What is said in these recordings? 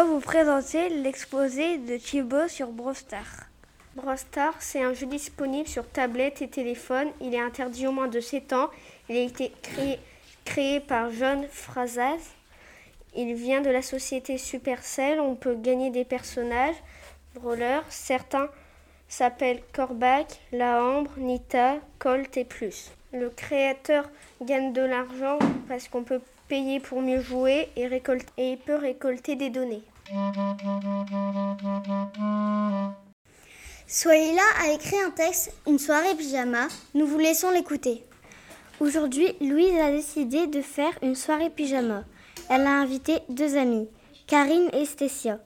va vous présenter l'exposé de Thibaut sur Brostar. Brostar, c'est un jeu disponible sur tablette et téléphone. Il est interdit au moins de 7 ans. Il a été créé, par John Frazaz. Il vient de la société Supercell. On peut gagner des personnages, brawlers. Certains s'appellent Corbac, Laambre, Nita, Colt et plus. Le créateur gagne de l'argent parce qu'on peut payer pour mieux jouer et, et il peut récolter des données. Soyez là a écrit un texte, une soirée pyjama. Nous vous laissons l'écouter. Aujourd'hui, Louise a décidé de faire une soirée pyjama. Elle a invité deux amies, Karine et Stécia.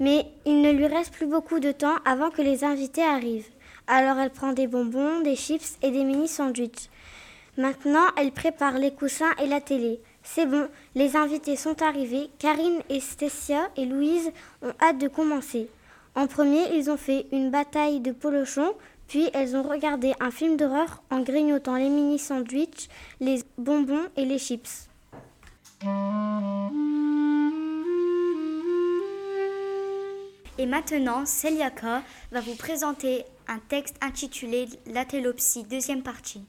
Mais il ne lui reste plus beaucoup de temps avant que les invités arrivent. Alors elle prend des bonbons, des chips et des mini sandwichs. Maintenant, elle prépare les coussins et la télé. C'est bon, les invités sont arrivés. Karine et Stécia et Louise ont hâte de commencer. En premier, ils ont fait une bataille de polochons, puis elles ont regardé un film d'horreur en grignotant les mini sandwichs, les bonbons et les chips. Et maintenant, Celiaka va vous présenter un texte intitulé La télopsie, deuxième partie.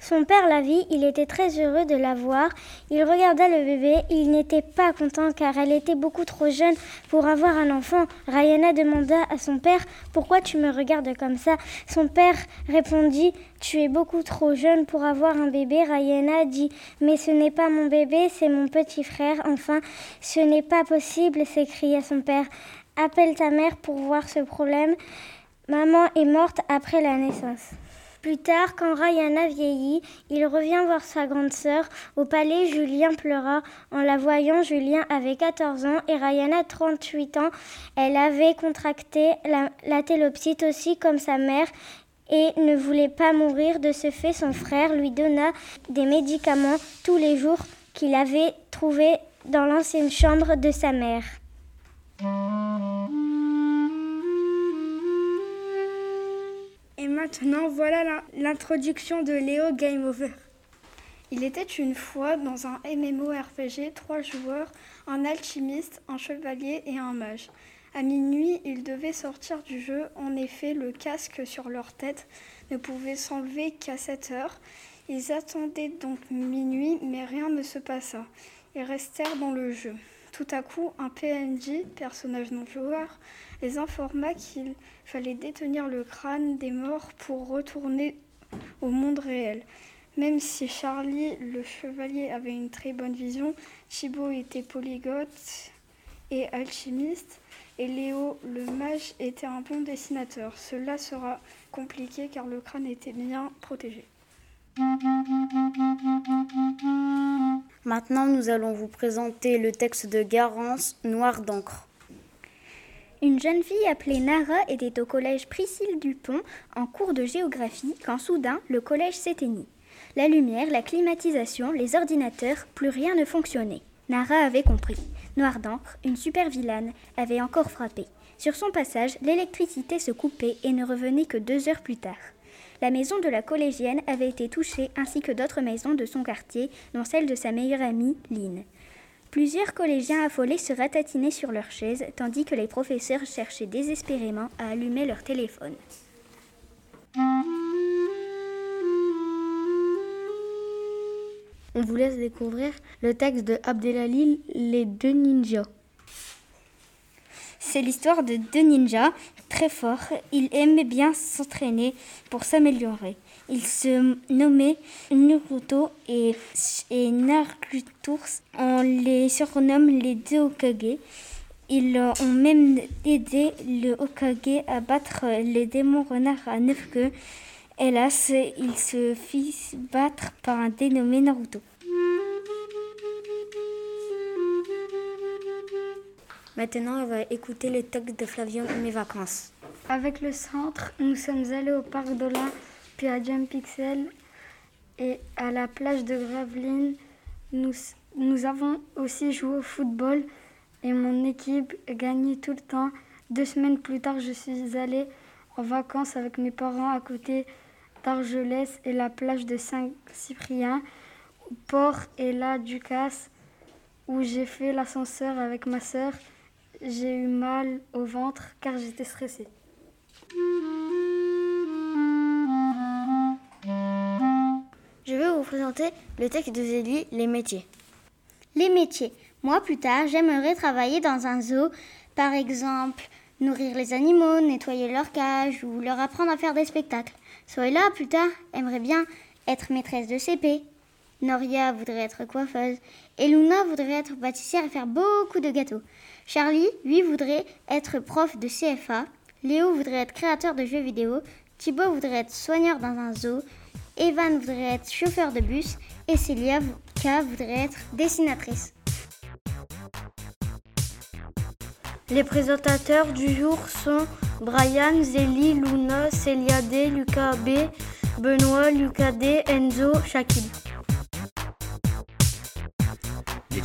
Son père la vit, il était très heureux de la voir. Il regarda le bébé, il n'était pas content car elle était beaucoup trop jeune pour avoir un enfant. Rayana demanda à son père Pourquoi tu me regardes comme ça? Son père répondit Tu es beaucoup trop jeune pour avoir un bébé. Rayana dit Mais ce n'est pas mon bébé, c'est mon petit frère. Enfin, ce n'est pas possible, s'écria son père. Appelle ta mère pour voir ce problème. Maman est morte après la naissance. Plus tard, quand Rayana vieillit, il revient voir sa grande sœur. Au palais, Julien pleura. En la voyant, Julien avait 14 ans et Rayana 38 ans. Elle avait contracté la, la aussi comme sa mère et ne voulait pas mourir. De ce fait, son frère lui donna des médicaments tous les jours qu'il avait trouvés dans l'ancienne chambre de sa mère. Maintenant, voilà l'introduction de Léo Game Over. Il était une fois dans un MMORPG trois joueurs, un alchimiste, un chevalier et un mage. À minuit, ils devaient sortir du jeu. En effet, le casque sur leur tête ne pouvait s'enlever qu'à 7 heures. Ils attendaient donc minuit, mais rien ne se passa. Ils restèrent dans le jeu. Tout à coup, un PNJ, personnage non joueur, les informa qu'il fallait détenir le crâne des morts pour retourner au monde réel. Même si Charlie, le chevalier, avait une très bonne vision, Thibaut était polyglotte et alchimiste, et Léo, le mage, était un bon dessinateur. Cela sera compliqué car le crâne était bien protégé. Maintenant, nous allons vous présenter le texte de Garance, Noir d'encre. Une jeune fille appelée Nara était au collège Priscille Dupont en cours de géographie quand soudain le collège s'éteignit. La lumière, la climatisation, les ordinateurs, plus rien ne fonctionnait. Nara avait compris. Noir d'encre, une super vilaine, avait encore frappé. Sur son passage, l'électricité se coupait et ne revenait que deux heures plus tard. La maison de la collégienne avait été touchée ainsi que d'autres maisons de son quartier, dont celle de sa meilleure amie, Lynn. Plusieurs collégiens affolés se ratatinaient sur leurs chaises, tandis que les professeurs cherchaient désespérément à allumer leur téléphone. On vous laisse découvrir le texte de Abdelali, Les deux ninjas. C'est l'histoire de deux ninjas très forts. Ils aimaient bien s'entraîner pour s'améliorer. Ils se nommaient Naruto et, et Naruto. On les surnomme les deux Okage. Ils ont même aidé le Okage à battre les démons renards à neuf queues. Hélas, il se fit battre par un dénommé Naruto. Maintenant, on va écouter le texte de Flavion Mes vacances. Avec le centre, nous sommes allés au parc d'Olin, puis à Jump Pixel et à la plage de Gravelines. Nous, nous avons aussi joué au football et mon équipe gagnait tout le temps. Deux semaines plus tard, je suis allée en vacances avec mes parents à côté d'Argelès et la plage de Saint-Cyprien, au port et là Ducasse. où j'ai fait l'ascenseur avec ma sœur. J'ai eu mal au ventre car j'étais stressée. Je vais vous présenter le texte de Zélie, Les métiers. Les métiers. Moi, plus tard, j'aimerais travailler dans un zoo, par exemple, nourrir les animaux, nettoyer leur cage ou leur apprendre à faire des spectacles. Soyla, plus tard, aimerait bien être maîtresse de CP. Noria voudrait être coiffeuse. Et Luna voudrait être pâtissière et faire beaucoup de gâteaux. Charlie, lui, voudrait être prof de CFA. Léo voudrait être créateur de jeux vidéo. Thibaut voudrait être soigneur dans un zoo. Evan voudrait être chauffeur de bus. Et Célia K voudrait être dessinatrice. Les présentateurs du jour sont Brian, Zélie, Luna, Célia D, Lucas B, Benoît, Lucas D, Enzo, Shakib.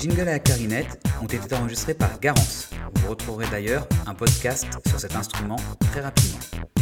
Jingles à la clarinette ont été enregistrés par Garance. Vous retrouverez d'ailleurs un podcast sur cet instrument très rapidement.